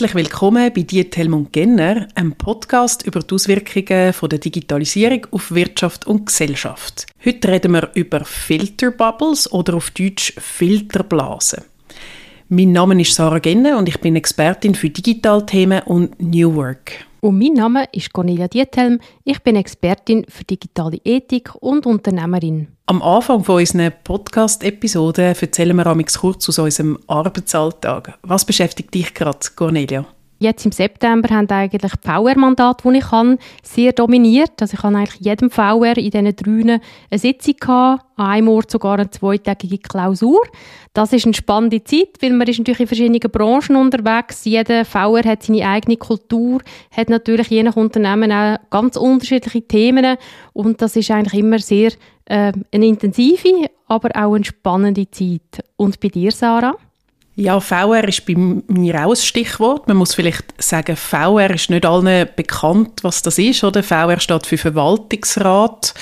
Herzlich willkommen bei «Die Helmut Genner», einem Podcast über die Auswirkungen der Digitalisierung auf Wirtschaft und Gesellschaft. Heute reden wir über Filterbubbles oder auf Deutsch Filterblasen. Mein Name ist Sarah Genner und ich bin Expertin für Digitalthemen und New Work. Und mein Name ist Cornelia Diethelm. Ich bin Expertin für digitale Ethik und Unternehmerin. Am Anfang von unserer Podcast-Episode erzählen wir kurz aus unserem Arbeitsalltag. Was beschäftigt dich gerade, Cornelia? Jetzt im September haben eigentlich die VR-Mandate, die ich habe, sehr dominiert. Also ich habe eigentlich jedem VR in diesen drei eine Sitzung gehabt, an einem Ort sogar eine zweitägige Klausur. Das ist eine spannende Zeit, weil man ist natürlich in verschiedenen Branchen unterwegs. Jeder VR hat seine eigene Kultur, hat natürlich je nach Unternehmen auch ganz unterschiedliche Themen und das ist eigentlich immer sehr äh, eine intensive, aber auch eine spannende Zeit. Und bei dir, Sarah? Ja, VR ist bei mir auch ein Stichwort. Man muss vielleicht sagen, VR ist nicht allen bekannt, was das ist. Oder? VR steht für Verwaltungsrat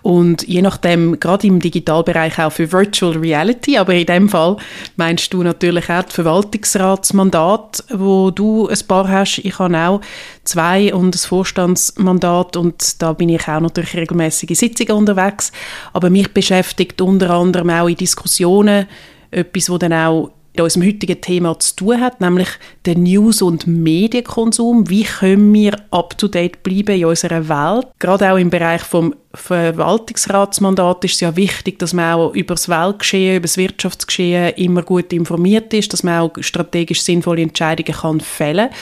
und je nachdem, gerade im Digitalbereich auch für Virtual Reality, aber in dem Fall meinst du natürlich auch das Verwaltungsratsmandat, wo du ein paar hast. Ich habe auch zwei und das Vorstandsmandat und da bin ich auch natürlich regelmäßige Sitzungen unterwegs. Aber mich beschäftigt unter anderem auch in Diskussionen etwas, wo dann auch mit unserem heutigen Thema zu tun hat, nämlich den News- und Medienkonsum. Wie können wir up-to-date bleiben in unserer Welt? Gerade auch im Bereich vom Verwaltungsratsmandat ist es ja wichtig, dass man auch über das Weltgeschehen, über das Wirtschaftsgeschehen immer gut informiert ist, dass man auch strategisch sinnvolle Entscheidungen kann fällen kann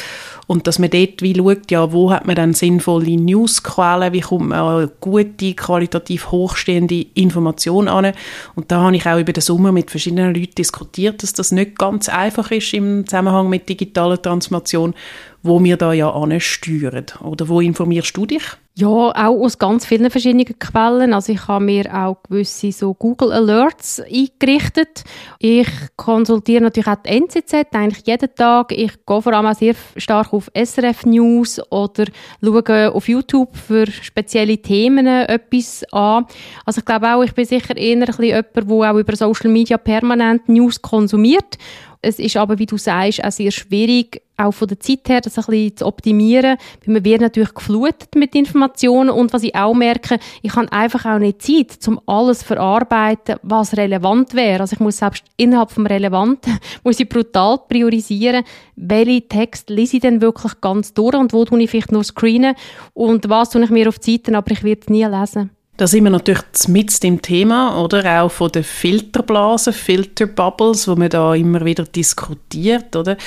und dass man dort wie schaut, ja, wo hat man dann sinnvolle Newsquellen, wie kommt man an gute, qualitativ hochstehende Informationen an. Und da habe ich auch über den Sommer mit verschiedenen Leuten diskutiert, dass das nicht ganz einfach ist im Zusammenhang mit digitaler Transformation wo wir da ja ansteuern. Oder wo informierst du dich? Ja, auch aus ganz vielen verschiedenen Quellen. Also ich habe mir auch gewisse so Google Alerts eingerichtet. Ich konsultiere natürlich auch die NZZ eigentlich jeden Tag. Ich gehe vor allem auch sehr stark auf SRF News oder schaue auf YouTube für spezielle Themen etwas an. Also ich glaube auch, ich bin sicher eher ein bisschen jemand, der auch über Social Media permanent News konsumiert es ist aber, wie du sagst, auch sehr schwierig, auch von der Zeit her, das ein bisschen zu optimieren, weil man wird natürlich geflutet mit Informationen und was ich auch merke, ich habe einfach auch nicht Zeit, um alles zu verarbeiten, was relevant wäre. Also ich muss selbst innerhalb vom Relevanten, muss ich brutal priorisieren, welche Texte lese ich denn wirklich ganz durch und wo tue ich vielleicht nur screenen und was tue ich mir auf die aber ich werde es nie lesen. Da sind wir natürlich mit dem Thema, oder? Auch von den Filterblasen, Filterbubbles, wo man da immer wieder diskutiert, oder?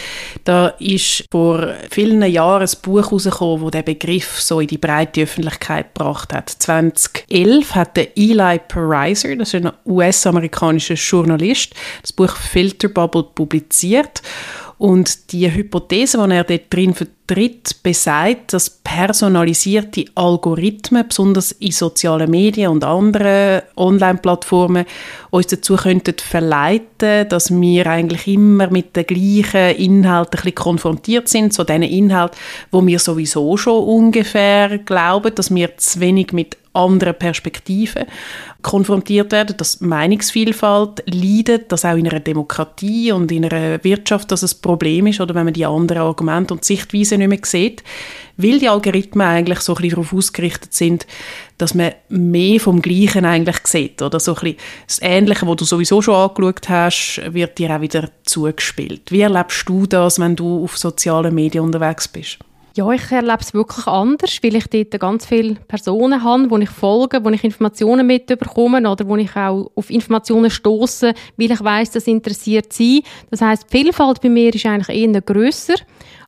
Da ist vor vielen Jahren ein Buch herausgekommen, wo der Begriff so in die breite Öffentlichkeit gebracht hat. 2011 hat der Eli Pariser, das ist ein US-amerikanischer Journalist, das Buch Filterbubble publiziert. Und die Hypothese, die er dort drin vertritt, besagt, dass personalisierte Algorithmen, besonders in sozialen Medien und anderen Online-Plattformen, uns dazu könnten verleiten, dass wir eigentlich immer mit den gleichen Inhalten konfrontiert sind, so diesen Inhalt, wo wir sowieso schon ungefähr glauben, dass wir zu wenig mit anderen Perspektiven konfrontiert werden, dass Meinungsvielfalt leidet, dass auch in einer Demokratie und in einer Wirtschaft das ein Problem ist oder wenn man die anderen Argumente und Sichtweisen nicht mehr sieht, weil die Algorithmen eigentlich so ein bisschen darauf ausgerichtet sind, dass man mehr vom Gleichen eigentlich sieht oder so ein bisschen das Ähnliche, was du sowieso schon angeschaut hast, wird dir auch wieder zugespielt. Wie erlebst du das, wenn du auf sozialen Medien unterwegs bist? Ja, ich erlebe es wirklich anders, weil ich dort ganz viele Personen habe, wo ich folge, wo ich Informationen mitbekomme oder wo ich auch auf Informationen stoße, weil ich weiß, das interessiert sie. Das heißt, die Vielfalt bei mir ist eigentlich eher grösser,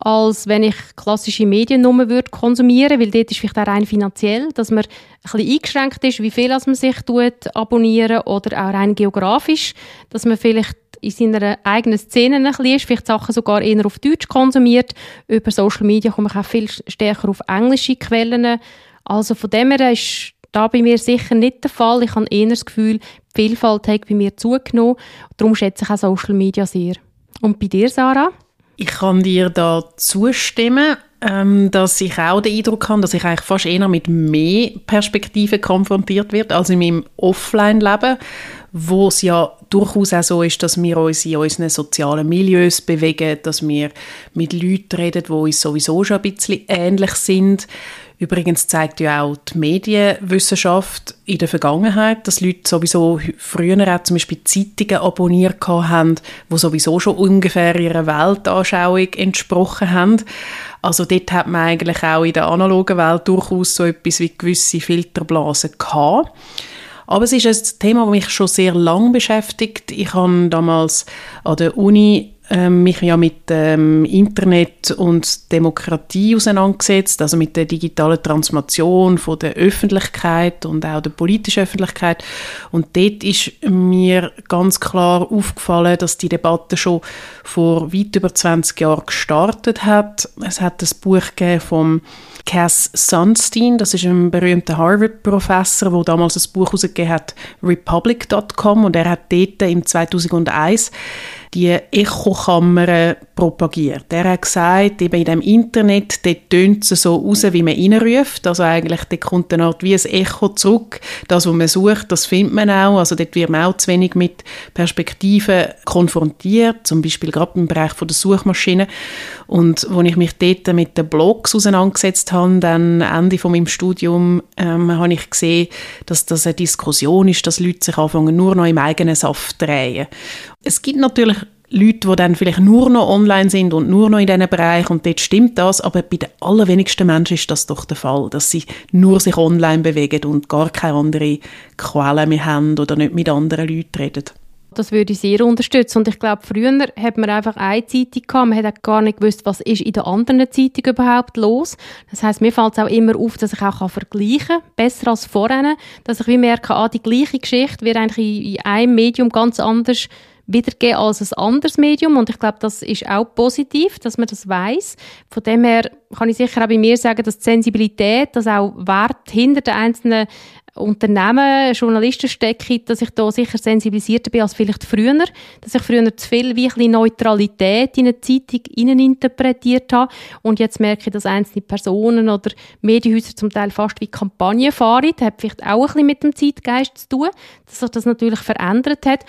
als wenn ich klassische Medien nur würde konsumieren, weil dort ist vielleicht auch rein finanziell, dass man ein bisschen eingeschränkt ist, wie viel man sich tut, abonnieren oder auch rein geografisch, dass man vielleicht in seiner eigenen Szene ein bisschen ist, vielleicht Sachen sogar eher auf Deutsch konsumiert. Über Social Media komme ich auch viel stärker auf englische Quellen. Also von dem her ist da bei mir sicher nicht der Fall. Ich habe eher das Gefühl, die Vielfalt hat bei mir zugenommen. Darum schätze ich auch Social Media sehr. Und bei dir, Sarah? Ich kann dir da zustimmen, ähm, dass ich auch den Eindruck habe, dass ich eigentlich fast eher mit mehr Perspektiven konfrontiert werde als in meinem Offline-Leben wo es ja durchaus auch so ist, dass wir uns in unseren sozialen Milieus bewegen, dass wir mit Leuten reden, die uns sowieso schon ein bisschen ähnlich sind. Übrigens zeigt ja auch die Medienwissenschaft in der Vergangenheit, dass Leute sowieso früher auch zum Beispiel Zeitungen abonniert haben, die sowieso schon ungefähr ihrer Weltanschauung entsprochen haben. Also dort hat man eigentlich auch in der analogen Welt durchaus so etwas wie gewisse Filterblasen gehabt. Aber es ist ein Thema, das mich schon sehr lange beschäftigt. Ich habe damals an der Uni ähm, mich ja mit ähm, Internet und Demokratie auseinandergesetzt, also mit der digitalen Transformation von der Öffentlichkeit und auch der politischen Öffentlichkeit. Und dort ist mir ganz klar aufgefallen, dass die Debatte schon vor weit über 20 Jahren gestartet hat. Es hat das Buch vom Cass Sunstein, das ist ein berühmter Harvard-Professor, der damals ein Buch herausgegeben hat, Republic.com, und er hat dort im 2001 die Echokammer propagiert. Er hat gesagt, eben in dem Internet, dort tönt es so raus, wie man reinruft. Also eigentlich, dort kommt eine Art wie ein Echo zurück. Das, was man sucht, das findet man auch. Also dort wird man auch zu wenig mit Perspektiven konfrontiert, zum Beispiel gerade im Bereich der Suchmaschinen. Und als ich mich dort mit den Blogs auseinandergesetzt habe, dann Ende von meinem Studium, ähm, habe ich gesehen, dass das eine Diskussion ist, dass Leute sich anfangen, nur noch im eigenen Saft drehen. Es gibt natürlich Leute, die dann vielleicht nur noch online sind und nur noch in diesen Bereich und dort stimmt das, aber bei den allerwenigsten Menschen ist das doch der Fall, dass sie nur sich online bewegen und gar keine andere Quellen mehr haben oder nicht mit anderen Leuten reden. Das würde ich sehr unterstützen. Und ich glaube, früher hat man einfach eine Zeitung gehabt. Man hat gar nicht gewusst, was ist in der anderen Zeitung überhaupt los. Das heißt, mir fällt es auch immer auf, dass ich auch vergleichen kann, besser als vorher. Dass ich wie merke, ah, die gleiche Geschichte wird eigentlich in einem Medium ganz anders wiedergeben als ein anderes Medium und ich glaube, das ist auch positiv, dass man das weiß. Von dem her kann ich sicher auch bei mir sagen, dass die Sensibilität, dass auch Wert hinter den einzelnen Unternehmen, Journalisten stecke, dass ich da sicher sensibilisierter bin als vielleicht früher, dass ich früher zu viel wie ein Neutralität in eine Zeitung interpretiert habe. Und jetzt merke ich, dass einzelne Personen oder Medienhäuser zum Teil fast wie Kampagnen fahren, das hat vielleicht auch ein bisschen mit dem Zeitgeist zu tun, dass sich das natürlich verändert hat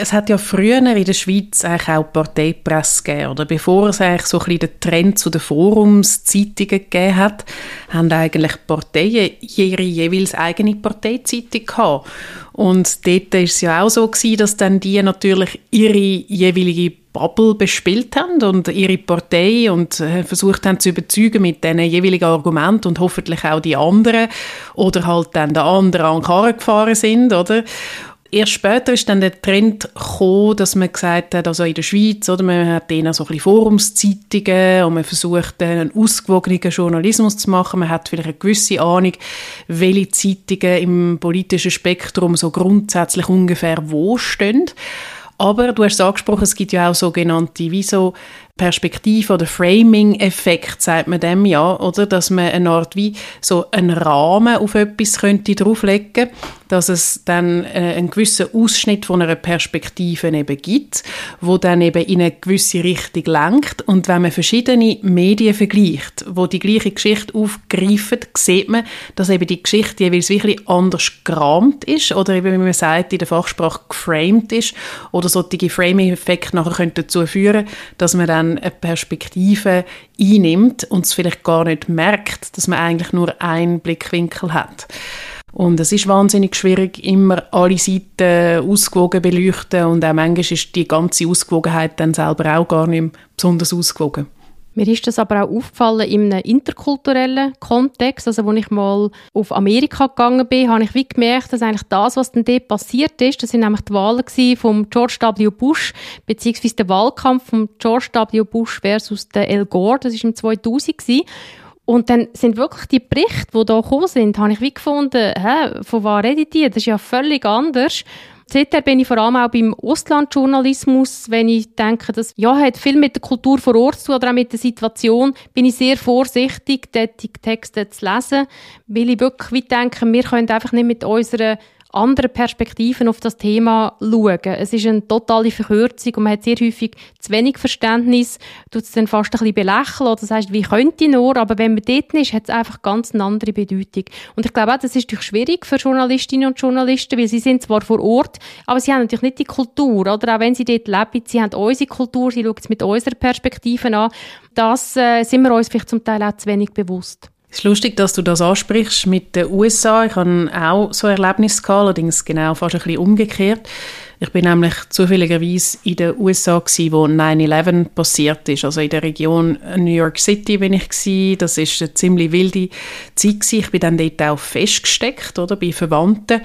es hat ja früher in der Schweiz eigentlich auch Parteipresse gegeben, oder bevor es eigentlich so ein bisschen den Trend zu den Forumszeitungen gegeben hat, haben eigentlich Parteien ihre jeweils eigene Parteizeitung gehabt. Und dort war es ja auch so gewesen, dass dann die natürlich ihre jeweilige Bubble bespielt haben und ihre Partei und äh, versucht haben zu überzeugen mit diesen jeweiligen Argumenten und hoffentlich auch die anderen oder halt dann der anderen an Karren gefahren sind, oder? Erst später ist dann der Trend gekommen, dass man gesagt hat, also in der Schweiz, oder, man hat denen so ein bisschen Forumszeitungen und man versucht, einen ausgewogenen Journalismus zu machen. Man hat vielleicht eine gewisse Ahnung, welche Zeitungen im politischen Spektrum so grundsätzlich ungefähr wo stehen. Aber du hast es angesprochen, es gibt ja auch sogenannte, wie Perspektive oder Framing-Effekt, sagt man dem ja, oder? Dass man eine Art wie so einen Rahmen auf etwas könnte drauflegen, dass es dann äh, einen gewissen Ausschnitt von einer Perspektive eben gibt, wo dann eben in eine gewisse Richtung lenkt. Und wenn man verschiedene Medien vergleicht, wo die gleiche Geschichte aufgreifen, sieht man, dass eben die Geschichte jeweils wirklich anders gerahmt ist oder eben, wie man sagt, in der Fachsprache geframed ist oder solche Framing-Effekte nachher dazu führen, dass man dann eine Perspektive einnimmt und es vielleicht gar nicht merkt, dass man eigentlich nur einen Blickwinkel hat. Und es ist wahnsinnig schwierig, immer alle Seiten ausgewogen beleuchten und auch manchmal ist die ganze Ausgewogenheit dann selber auch gar nicht besonders ausgewogen. Mir ist das aber auch aufgefallen in einem interkulturellen Kontext. Also, als ich mal auf Amerika gegangen bin, habe ich wie gemerkt, dass eigentlich das, was dann dort passiert ist, das sind nämlich die Wahlen von George W. Bush, beziehungsweise der Wahlkampf von George W. Bush versus der Al Gore, das war im 2000 gewesen. Und dann sind wirklich die Berichte, die da gekommen sind, habe ich wie gefunden, hä, von was redet die? Das ist ja völlig anders. Seither bin ich vor allem auch beim Auslandjournalismus, wenn ich denke, das ja, hat viel mit der Kultur vor Ort zu tun oder auch mit der Situation, bin ich sehr vorsichtig, dort die Texte zu lesen, weil ich wirklich denke, wir können einfach nicht mit unserer andere Perspektiven auf das Thema schauen. Es ist eine totale Verkürzung und man hat sehr häufig zu wenig Verständnis, tut es dann fast ein bisschen belächeln oder sagt, wie könnte ich nur, aber wenn man dort ist, hat es einfach ganz eine andere Bedeutung. Und ich glaube auch, das ist natürlich schwierig für Journalistinnen und Journalisten, weil sie sind zwar vor Ort, aber sie haben natürlich nicht die Kultur, oder auch wenn sie dort leben, sie haben unsere Kultur, sie schauen es mit unserer Perspektive an. Das äh, sind wir uns vielleicht zum Teil auch zu wenig bewusst. Es ist lustig, dass du das ansprichst mit den USA. Ich hatte auch so Erlebnisse gehabt, allerdings genau fast ein bisschen umgekehrt. Ich bin nämlich zufälligerweise in den USA gewesen, wo 9/11 passiert ist. Also in der Region New York City bin ich gewesen. Das ist eine ziemlich wilde Zeit gewesen. Ich bin dann dort auch festgesteckt, oder, bei Verwandten.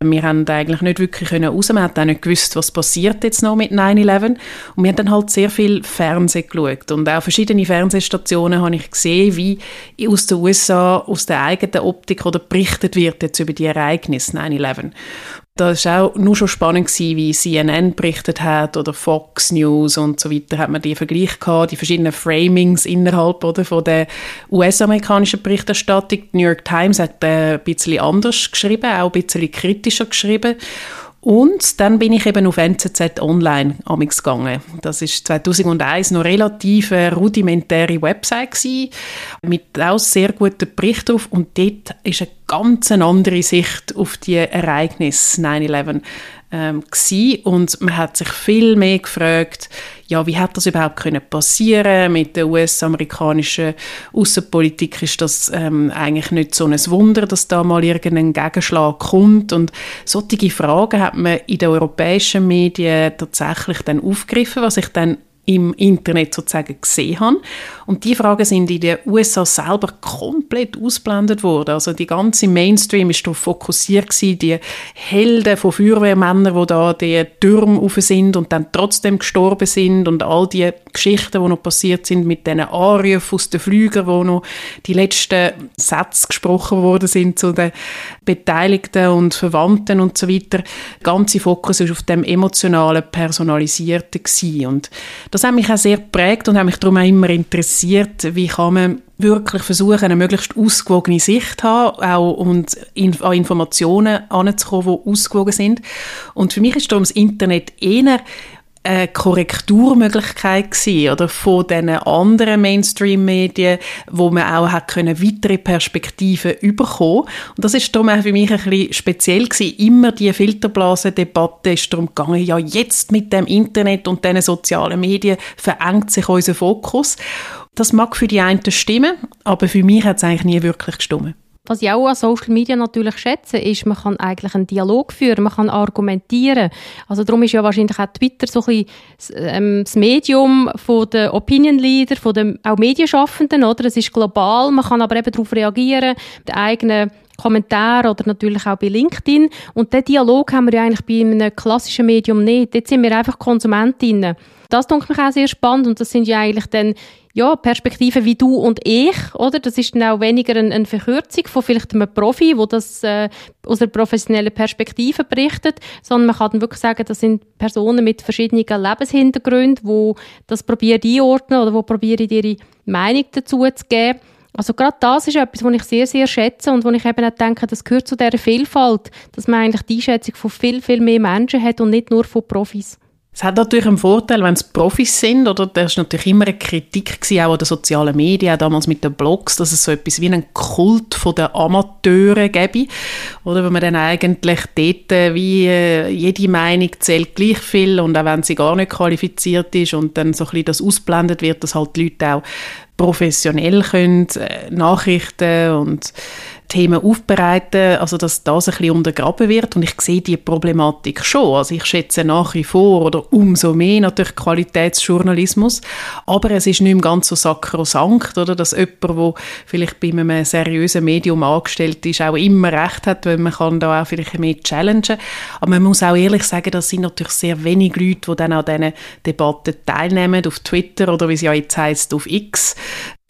Wir haben eigentlich nicht wirklich raus. Wir haben auch nicht gewusst, was passiert jetzt noch mit 9/11. Und wir haben dann halt sehr viel Fernsehen geschaut und auch verschiedene Fernsehstationen habe ich gesehen, wie aus den USA aus der eigenen Optik oder berichtet wird jetzt über die Ereignisse 9/11. Das war auch nur schon spannend, wie CNN berichtet hat oder Fox News und so weiter. Hat man die Vergleich gehabt, die verschiedenen Framings innerhalb oder, von der US-amerikanischen Berichterstattung. Die New York Times hat äh, ein bisschen anders geschrieben, auch ein bisschen kritischer geschrieben. Und dann bin ich eben auf NZZ Online amix gegangen. Das ist 2001 noch relativ eine rudimentäre Website gewesen, mit auch sehr guten Berichten drauf. Und dort ist eine ganz andere Sicht auf die Ereignisse 9/11 ähm, und man hat sich viel mehr gefragt, ja, wie hat das überhaupt können passieren? Mit der US-amerikanischen Außenpolitik ist das ähm, eigentlich nicht so ein Wunder, dass da mal irgendein Gegenschlag kommt. Und solche Fragen hat man in den europäischen Medien tatsächlich dann aufgegriffen, was ich dann im Internet sozusagen gesehen habe. Und die Fragen sind in den USA selber komplett ausblendet worden. Also die ganze Mainstream ist darauf fokussiert gewesen, die Helden von Feuerwehrmännern, die da die Türme rauf sind und dann trotzdem gestorben sind und all die Geschichten, die noch passiert sind mit diesen Anrufen aus den Flügern, wo noch die letzten Sätze gesprochen worden sind zu den Beteiligten und Verwandten und so weiter. Der ganze Fokus ist auf dem emotionalen, personalisierten gewesen. Und das hat mich auch sehr geprägt und hat mich darum auch immer interessiert, wie kann man wirklich versuchen, eine möglichst ausgewogene Sicht zu haben auch und an Informationen anzukommen, die ausgewogen sind. Und für mich ist darum das Internet eher eine Korrekturmöglichkeit gewesen, oder von den anderen Mainstream-Medien, wo man auch hat können weitere Perspektiven überkommen. Und das ist darum auch für mich ein bisschen speziell gewesen. Immer die Filterblasen-Debatte ist darum gegangen, ja jetzt mit dem Internet und den sozialen Medien verengt sich unser Fokus. Das mag für die einen stimmen, aber für mich hat es eigentlich nie wirklich gestimmt. Was ich auch an Social Media natürlich schätze, ist, man kann eigentlich einen Dialog führen, man kann argumentieren. Also darum ist ja wahrscheinlich auch Twitter so ein bisschen ähm, das Medium von den Opinion Leader, von den auch Medienschaffenden, oder? Es ist global, man kann aber eben darauf reagieren, den eigenen Kommentar oder natürlich auch bei LinkedIn. Und den Dialog haben wir ja eigentlich bei einem klassischen Medium nicht. Dort sind wir einfach Konsumentinnen. Das denke mich auch sehr spannend und das sind ja eigentlich dann ja, Perspektiven wie du und ich, oder? Das ist dann auch weniger eine, eine Verkürzung von vielleicht einem Profi, wo das äh, aus einer professionellen Perspektive berichtet, sondern man kann dann wirklich sagen, das sind Personen mit verschiedenen Lebenshintergründen, wo das probieren einordnen oder wo probieren ihre Meinung dazu zu geben. Also gerade das ist etwas, was ich sehr, sehr schätze und wo ich eben auch denke, das gehört zu dieser Vielfalt, dass man eigentlich die Einschätzung von viel, viel mehr Menschen hat und nicht nur von Profis. Es hat natürlich einen Vorteil, wenn es Profis sind, oder? Das war natürlich immer eine Kritik gewesen, auch an den sozialen Medien, damals mit den Blogs, dass es so etwas wie einen Kult von den Amateuren gäbe, oder? Wenn man dann eigentlich dort äh, wie äh, jede Meinung zählt gleich viel und auch wenn sie gar nicht qualifiziert ist und dann so ein bisschen das ausblendet wird, dass halt die Leute auch professionell können, äh, Nachrichten und Themen aufbereiten, also dass das ein bisschen untergraben wird und ich sehe die Problematik schon. Also ich schätze nach wie vor oder umso mehr natürlich Qualitätsjournalismus, aber es ist nicht mehr ganz so sakrosankt, oder, dass jemand, der vielleicht bei einem seriösen Medium angestellt ist, auch immer recht hat, weil man kann da auch vielleicht mehr challengen. Aber man muss auch ehrlich sagen, das sind natürlich sehr wenige Leute, die dann an diesen Debatten teilnehmen, auf Twitter oder wie es ja jetzt heisst, auf X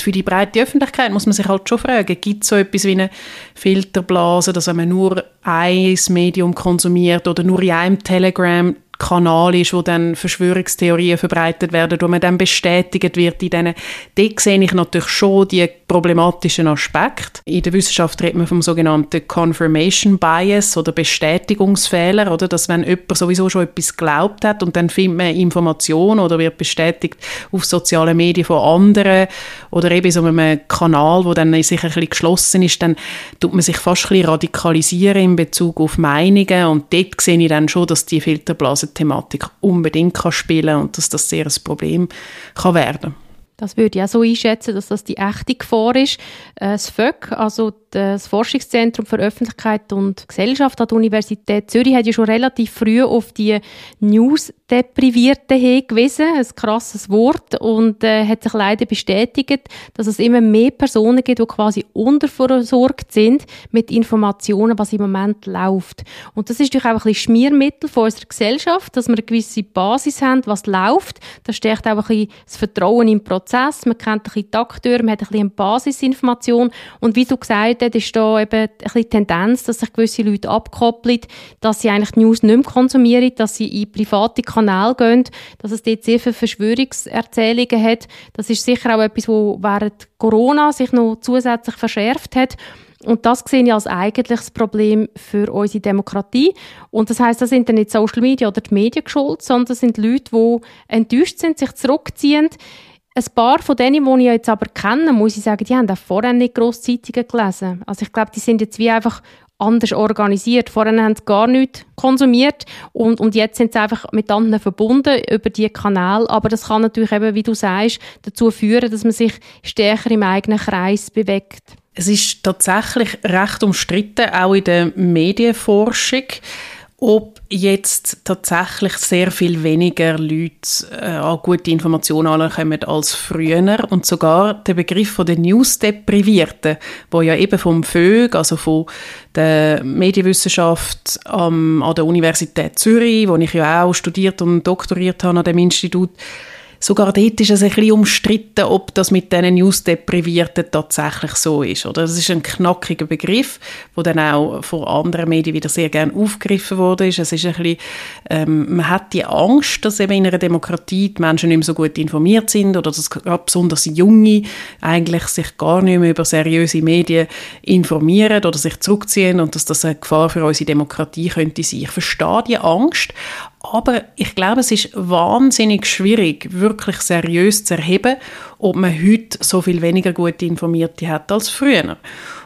für die breite Öffentlichkeit muss man sich halt schon fragen, gibt es so etwas wie eine Filterblase, dass wenn man nur ein Medium konsumiert oder nur in einem Telegram Kanal ist, wo dann Verschwörungstheorien verbreitet werden, wo man dann bestätigt wird in denen, dort sehe ich natürlich schon die problematischen Aspekt. In der Wissenschaft redet man vom sogenannten Confirmation Bias oder Bestätigungsfehler, oder? Dass wenn jemand sowieso schon etwas geglaubt hat und dann findet man Informationen oder wird bestätigt auf sozialen Medien von anderen oder eben so einem Kanal, wo dann sich ein bisschen geschlossen ist, dann tut man sich fast ein bisschen radikalisieren in Bezug auf Meinungen und dort sehe ich dann schon, dass die Filterblasen-Thematik unbedingt kann spielen und dass das sehr ein Problem kann werden das würde ich auch so einschätzen, dass das die echte Gefahr ist. Äh, das FÖG, also das Forschungszentrum für Öffentlichkeit und Gesellschaft an der Universität Zürich, hat ja schon relativ früh auf die News-Deprivierten hingewiesen. Ein krasses Wort. Und äh, hat sich leider bestätigt, dass es immer mehr Personen gibt, die quasi unterversorgt sind mit Informationen, was im Moment läuft. Und das ist natürlich auch ein bisschen Schmiermittel von unserer Gesellschaft, dass wir eine gewisse Basis haben, was läuft. Das stärkt auch ein bisschen das Vertrauen im Prozess Prozess, man kennt ein bisschen die Akteure, man hat ein bisschen eine Basisinformation und wie du gesagt hast, ist da eben ein Tendenz, dass sich gewisse Leute abkoppeln, dass sie eigentlich News nicht mehr konsumieren, dass sie in private Kanäle gehen, dass es dort sehr viele Verschwörungserzählungen hat. Das ist sicher auch etwas, wo während Corona sich noch zusätzlich verschärft hat. Und das sehe ich als eigentliches Problem für unsere Demokratie. Und das heißt, das sind dann nicht Social Media oder die Medien schuld, sondern das sind Leute, die enttäuscht sind, sich zurückziehen, ein paar von denen, die ich jetzt aber kenne, muss ich sagen, die haben auch vorher nicht Grosszeitungen gelesen. Also ich glaube, die sind jetzt wie einfach anders organisiert. Vorher haben sie gar nichts konsumiert und, und jetzt sind sie einfach mit anderen verbunden über die Kanäle. Aber das kann natürlich eben, wie du sagst, dazu führen, dass man sich stärker im eigenen Kreis bewegt. Es ist tatsächlich recht umstritten, auch in der Medienforschung ob jetzt tatsächlich sehr viel weniger Leute äh, an gute Informationen ankommen als früher. Und sogar der Begriff von den News-Deprivierten, wo ja eben vom FÖG, also von der Medienwissenschaft ähm, an der Universität Zürich, wo ich ja auch studiert und doktoriert habe an dem Institut, sogar dort ist es ein bisschen umstritten, ob das mit diesen News-Deprivierten tatsächlich so ist. Oder? Das ist ein knackiger Begriff, der dann auch von anderen Medien wieder sehr gerne aufgegriffen wurde. Es ist ein bisschen, ähm, man hat die Angst, dass eben in einer Demokratie die Menschen nicht mehr so gut informiert sind oder dass besonders Junge eigentlich sich gar nicht mehr über seriöse Medien informieren oder sich zurückziehen und dass das eine Gefahr für unsere Demokratie könnte sein. Ich verstehe die Angst, aber ich glaube, es ist wahnsinnig schwierig, wirklich seriös zu erheben, ob man heute so viel weniger gute Informierte hat als früher.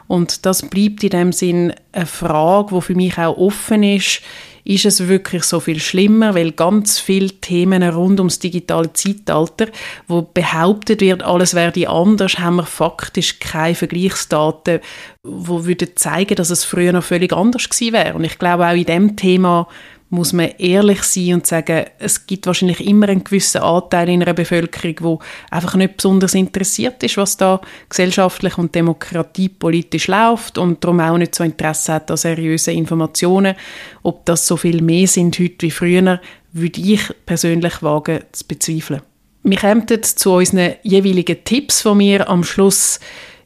Und das bleibt in dem Sinn eine Frage, die für mich auch offen ist. Ist es wirklich so viel schlimmer? Weil ganz viele Themen rund ums digitale Zeitalter, wo behauptet wird, alles werde anders, haben wir faktisch keine Vergleichsdaten, wo würden zeigen, dass es früher noch völlig anders gewesen wäre. Und ich glaube auch in dem Thema muss man ehrlich sein und sagen, es gibt wahrscheinlich immer einen gewissen Anteil in einer Bevölkerung, der einfach nicht besonders interessiert ist, was da gesellschaftlich und demokratiepolitisch läuft und darum auch nicht so Interesse hat an seriösen Informationen. Ob das so viel mehr sind heute wie früher, würde ich persönlich wagen zu bezweifeln. Wir kommen zu unseren jeweiligen Tipps, die wir am Schluss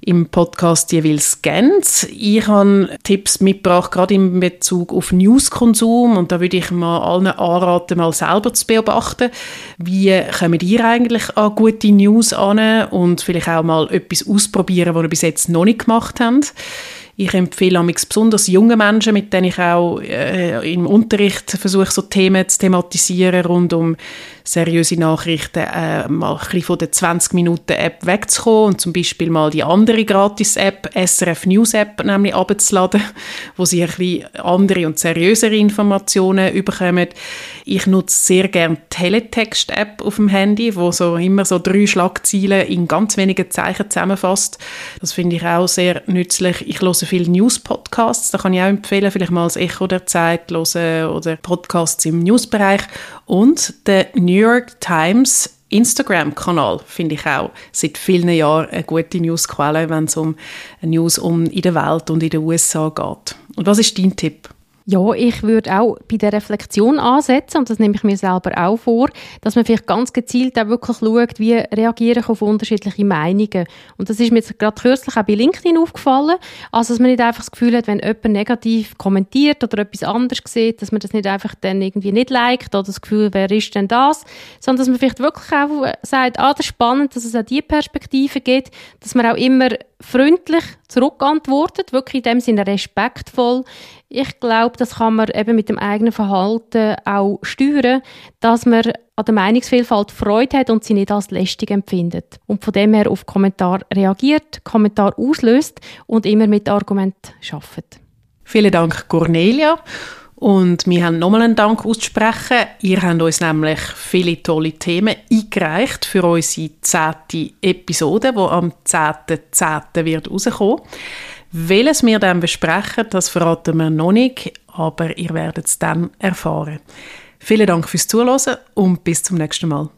im Podcast jeweils ganz. Ich habe Tipps mitgebracht, gerade in Bezug auf Newskonsum und da würde ich mal allen anraten, mal selber zu beobachten, wie kommen ihr eigentlich an gute News an und vielleicht auch mal etwas ausprobieren, was ihr bis jetzt noch nicht gemacht habt. Ich empfehle amix besonders junge Menschen, mit denen ich auch äh, im Unterricht versuche, so Themen zu thematisieren rund um seriöse Nachrichten, äh, mal ein bisschen von der 20-Minuten-App wegzukommen und zum Beispiel mal die andere Gratis-App, SRF News-App, nämlich abzuladen, wo sie ein bisschen andere und seriösere Informationen überkommen. Ich nutze sehr gerne Teletext-App auf dem Handy, wo so immer so drei Schlagzeilen in ganz wenigen Zeichen zusammenfasst. Das finde ich auch sehr nützlich. Ich viele News-Podcasts. Da kann ich auch empfehlen, vielleicht mal das Echo der Zeit hören oder Podcasts im Newsbereich. Und der New York Times Instagram-Kanal finde ich auch seit vielen Jahren eine gute Newsquelle, wenn es um News um in der Welt und in den USA geht. Und was ist dein Tipp? Ja, ich würde auch bei der Reflexion ansetzen, und das nehme ich mir selber auch vor, dass man vielleicht ganz gezielt auch wirklich schaut, wie reagiere ich auf unterschiedliche Meinungen. Und das ist mir jetzt gerade kürzlich auch bei LinkedIn aufgefallen, also dass man nicht einfach das Gefühl hat, wenn jemand negativ kommentiert oder etwas anderes sieht, dass man das nicht einfach dann irgendwie nicht liked oder das Gefühl, wer ist denn das, sondern dass man vielleicht wirklich auch sagt, ah, das ist spannend, dass es auch diese Perspektive gibt, dass man auch immer freundlich zurückantwortet, wirklich in dem Sinne respektvoll. Ich glaube, das kann man eben mit dem eigenen Verhalten auch steuern, dass man an der Meinungsvielfalt Freude hat und sie nicht als lästig empfindet. Und von dem her auf Kommentar reagiert, Kommentar auslöst und immer mit Argument schafft. Vielen Dank, Cornelia. Und wir haben nochmal einen Dank auszusprechen. Ihr habt uns nämlich viele tolle Themen eingereicht für unsere zehnte Episode, die am 10.10. .10. wird rauskommen. Welches wir dann besprechen, das verraten wir noch nicht, aber ihr werdet es dann erfahren. Vielen Dank fürs Zuhören und bis zum nächsten Mal.